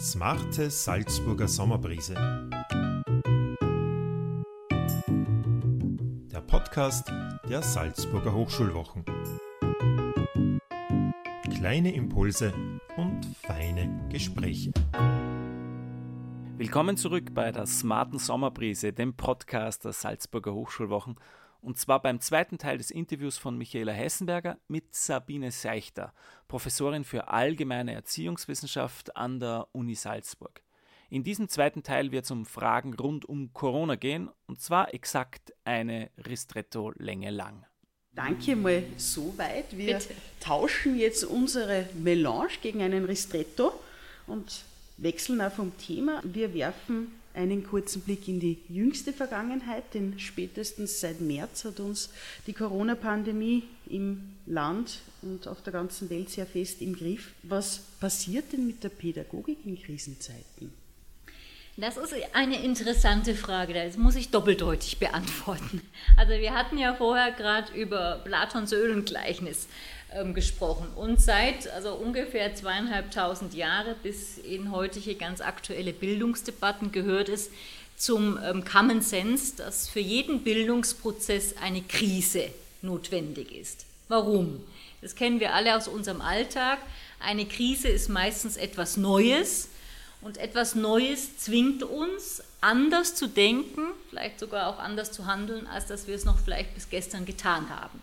Smarte Salzburger Sommerbrise. Der Podcast der Salzburger Hochschulwochen. Kleine Impulse und feine Gespräche. Willkommen zurück bei der Smarten Sommerbrise, dem Podcast der Salzburger Hochschulwochen und zwar beim zweiten Teil des Interviews von Michaela Hessenberger mit Sabine Seichter, Professorin für allgemeine Erziehungswissenschaft an der Uni Salzburg. In diesem zweiten Teil wird es um Fragen rund um Corona gehen, und zwar exakt eine Ristretto-Länge lang. Danke mal so weit. Wir Bitte. tauschen jetzt unsere Melange gegen einen Ristretto und wechseln auch vom Thema. Wir werfen einen kurzen Blick in die jüngste Vergangenheit, denn spätestens seit März hat uns die Corona-Pandemie im Land und auf der ganzen Welt sehr fest im Griff. Was passiert denn mit der Pädagogik in Krisenzeiten? Das ist eine interessante Frage, das muss ich doppeldeutig beantworten. Also wir hatten ja vorher gerade über Platons Öhlengleichnis ähm, gesprochen. Und seit also ungefähr zweieinhalbtausend Jahre bis in heutige ganz aktuelle Bildungsdebatten gehört es zum ähm, Common Sense, dass für jeden Bildungsprozess eine Krise notwendig ist. Warum? Das kennen wir alle aus unserem Alltag. Eine Krise ist meistens etwas Neues und etwas Neues zwingt uns, anders zu denken, vielleicht sogar auch anders zu handeln, als dass wir es noch vielleicht bis gestern getan haben.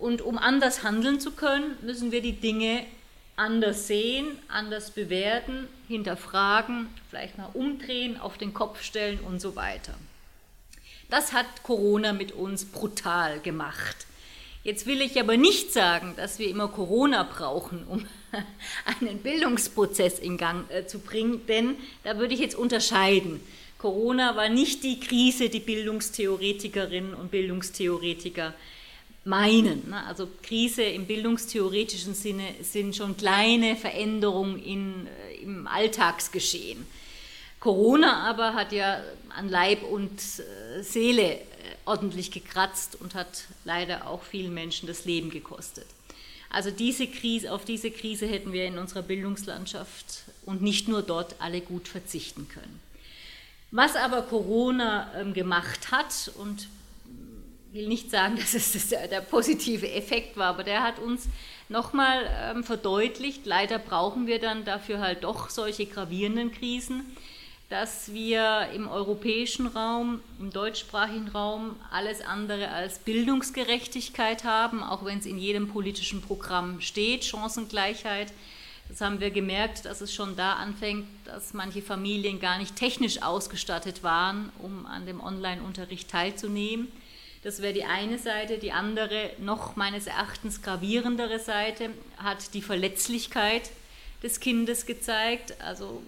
Und um anders handeln zu können, müssen wir die Dinge anders sehen, anders bewerten, hinterfragen, vielleicht mal umdrehen, auf den Kopf stellen und so weiter. Das hat Corona mit uns brutal gemacht. Jetzt will ich aber nicht sagen, dass wir immer Corona brauchen, um einen Bildungsprozess in Gang äh, zu bringen, denn da würde ich jetzt unterscheiden. Corona war nicht die Krise, die Bildungstheoretikerinnen und Bildungstheoretiker meinen. Ne? Also Krise im bildungstheoretischen Sinne sind schon kleine Veränderungen in, äh, im Alltagsgeschehen. Corona aber hat ja an Leib und äh, Seele äh, ordentlich gekratzt und hat leider auch vielen Menschen das Leben gekostet. Also diese Krise, auf diese Krise hätten wir in unserer Bildungslandschaft und nicht nur dort alle gut verzichten können. Was aber Corona ähm, gemacht hat, und will nicht sagen, dass es der, der positive Effekt war, aber der hat uns nochmal ähm, verdeutlicht, leider brauchen wir dann dafür halt doch solche gravierenden Krisen, dass wir im europäischen Raum, im deutschsprachigen Raum alles andere als Bildungsgerechtigkeit haben, auch wenn es in jedem politischen Programm steht, Chancengleichheit. Das haben wir gemerkt, dass es schon da anfängt, dass manche Familien gar nicht technisch ausgestattet waren, um an dem Online-Unterricht teilzunehmen. Das wäre die eine Seite. Die andere, noch meines Erachtens gravierendere Seite, hat die Verletzlichkeit des Kindes gezeigt. Also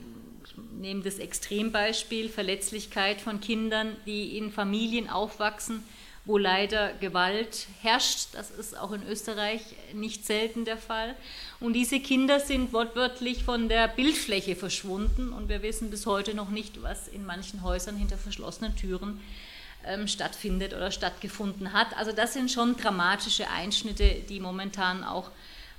ich nehme das Extrembeispiel Verletzlichkeit von Kindern, die in Familien aufwachsen, wo leider Gewalt herrscht. Das ist auch in Österreich nicht selten der Fall. Und diese Kinder sind wortwörtlich von der Bildfläche verschwunden und wir wissen bis heute noch nicht, was in manchen Häusern hinter verschlossenen Türen ähm, stattfindet oder stattgefunden hat. Also das sind schon dramatische Einschnitte, die momentan auch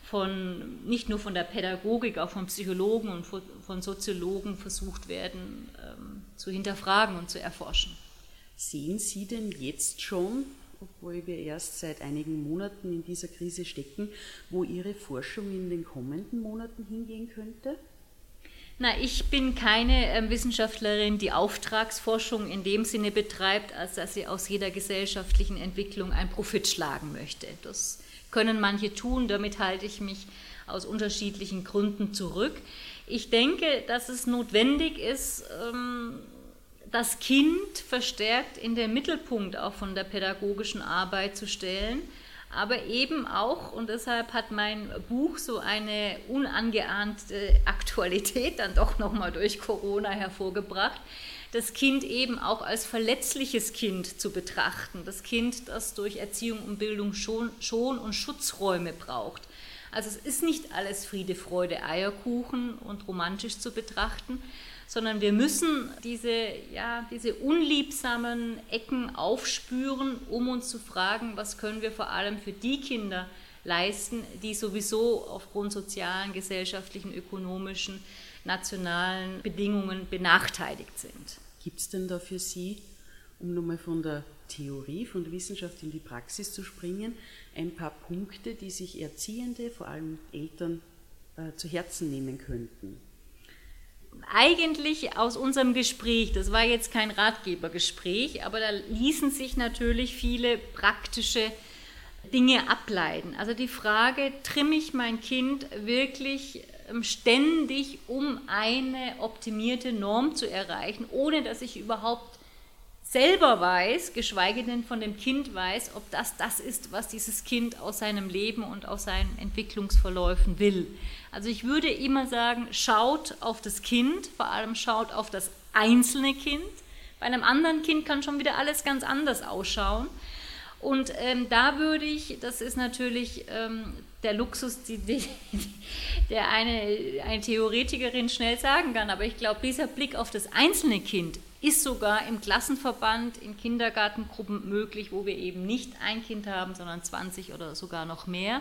von, nicht nur von der Pädagogik, auch von Psychologen und von Soziologen versucht werden ähm, zu hinterfragen und zu erforschen. Sehen Sie denn jetzt schon, obwohl wir erst seit einigen Monaten in dieser Krise stecken, wo Ihre Forschung in den kommenden Monaten hingehen könnte? Na, ich bin keine äh, Wissenschaftlerin, die Auftragsforschung in dem Sinne betreibt, als dass sie aus jeder gesellschaftlichen Entwicklung ein Profit schlagen möchte. Das können manche tun, damit halte ich mich aus unterschiedlichen Gründen zurück. Ich denke, dass es notwendig ist, ähm, das Kind verstärkt in den Mittelpunkt auch von der pädagogischen Arbeit zu stellen aber eben auch, und deshalb hat mein Buch so eine unangeahnte Aktualität dann doch nochmal durch Corona hervorgebracht, das Kind eben auch als verletzliches Kind zu betrachten, das Kind, das durch Erziehung und Bildung schon, schon und Schutzräume braucht. Also es ist nicht alles Friede, Freude, Eierkuchen und romantisch zu betrachten, sondern wir müssen diese, ja, diese unliebsamen Ecken aufspüren, um uns zu fragen, was können wir vor allem für die Kinder leisten, die sowieso aufgrund sozialen, gesellschaftlichen, ökonomischen, nationalen Bedingungen benachteiligt sind. Gibt es denn da für Sie, um nochmal von der Theorie, von der Wissenschaft in die Praxis zu springen, ein paar Punkte, die sich Erziehende, vor allem Eltern, äh, zu Herzen nehmen könnten? Eigentlich aus unserem Gespräch, das war jetzt kein Ratgebergespräch, aber da ließen sich natürlich viele praktische Dinge ableiten. Also die Frage, trimme ich mein Kind wirklich ähm, ständig, um eine optimierte Norm zu erreichen, ohne dass ich überhaupt selber weiß, geschweige denn von dem Kind weiß, ob das das ist, was dieses Kind aus seinem Leben und aus seinen Entwicklungsverläufen will. Also ich würde immer sagen, schaut auf das Kind, vor allem schaut auf das einzelne Kind. Bei einem anderen Kind kann schon wieder alles ganz anders ausschauen. Und ähm, da würde ich, das ist natürlich ähm, der Luxus, die, die, der eine, eine Theoretikerin schnell sagen kann, aber ich glaube, dieser Blick auf das einzelne Kind ist sogar im Klassenverband, in Kindergartengruppen möglich, wo wir eben nicht ein Kind haben, sondern 20 oder sogar noch mehr.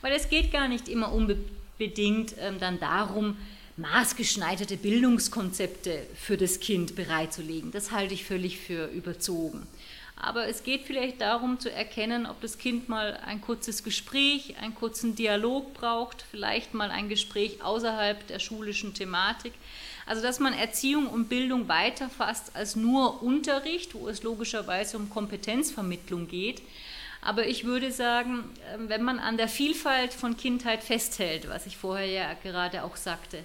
Weil es geht gar nicht immer unbedingt ähm, dann darum, maßgeschneiderte Bildungskonzepte für das Kind bereitzulegen. Das halte ich völlig für überzogen. Aber es geht vielleicht darum zu erkennen, ob das Kind mal ein kurzes Gespräch, einen kurzen Dialog braucht, vielleicht mal ein Gespräch außerhalb der schulischen Thematik. Also dass man Erziehung und Bildung weiterfasst als nur Unterricht, wo es logischerweise um Kompetenzvermittlung geht. Aber ich würde sagen, ähm, wenn man an der Vielfalt von Kindheit festhält, was ich vorher ja gerade auch sagte,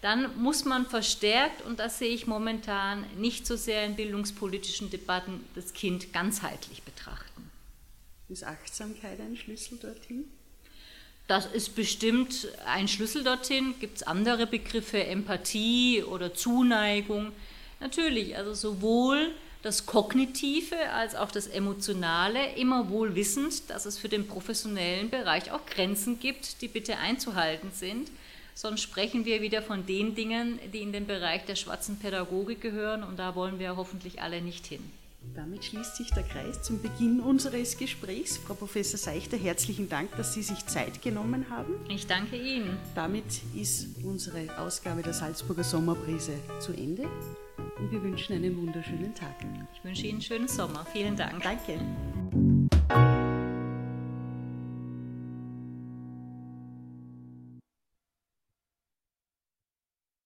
dann muss man verstärkt, und das sehe ich momentan nicht so sehr in bildungspolitischen Debatten, das Kind ganzheitlich betrachten. Ist Achtsamkeit ein Schlüssel dorthin? Das ist bestimmt ein Schlüssel dorthin. Gibt es andere Begriffe, Empathie oder Zuneigung? Natürlich, also sowohl das Kognitive als auch das Emotionale, immer wohl wissend, dass es für den professionellen Bereich auch Grenzen gibt, die bitte einzuhalten sind sonst sprechen wir wieder von den Dingen, die in den Bereich der schwarzen Pädagogik gehören und da wollen wir hoffentlich alle nicht hin. Damit schließt sich der Kreis zum Beginn unseres Gesprächs. Frau Professor Seichter, herzlichen Dank, dass Sie sich Zeit genommen haben. Ich danke Ihnen. Damit ist unsere Ausgabe der Salzburger Sommerbrise zu Ende und wir wünschen einen wunderschönen Tag. Ich wünsche Ihnen einen schönen Sommer. Vielen Dank. Danke.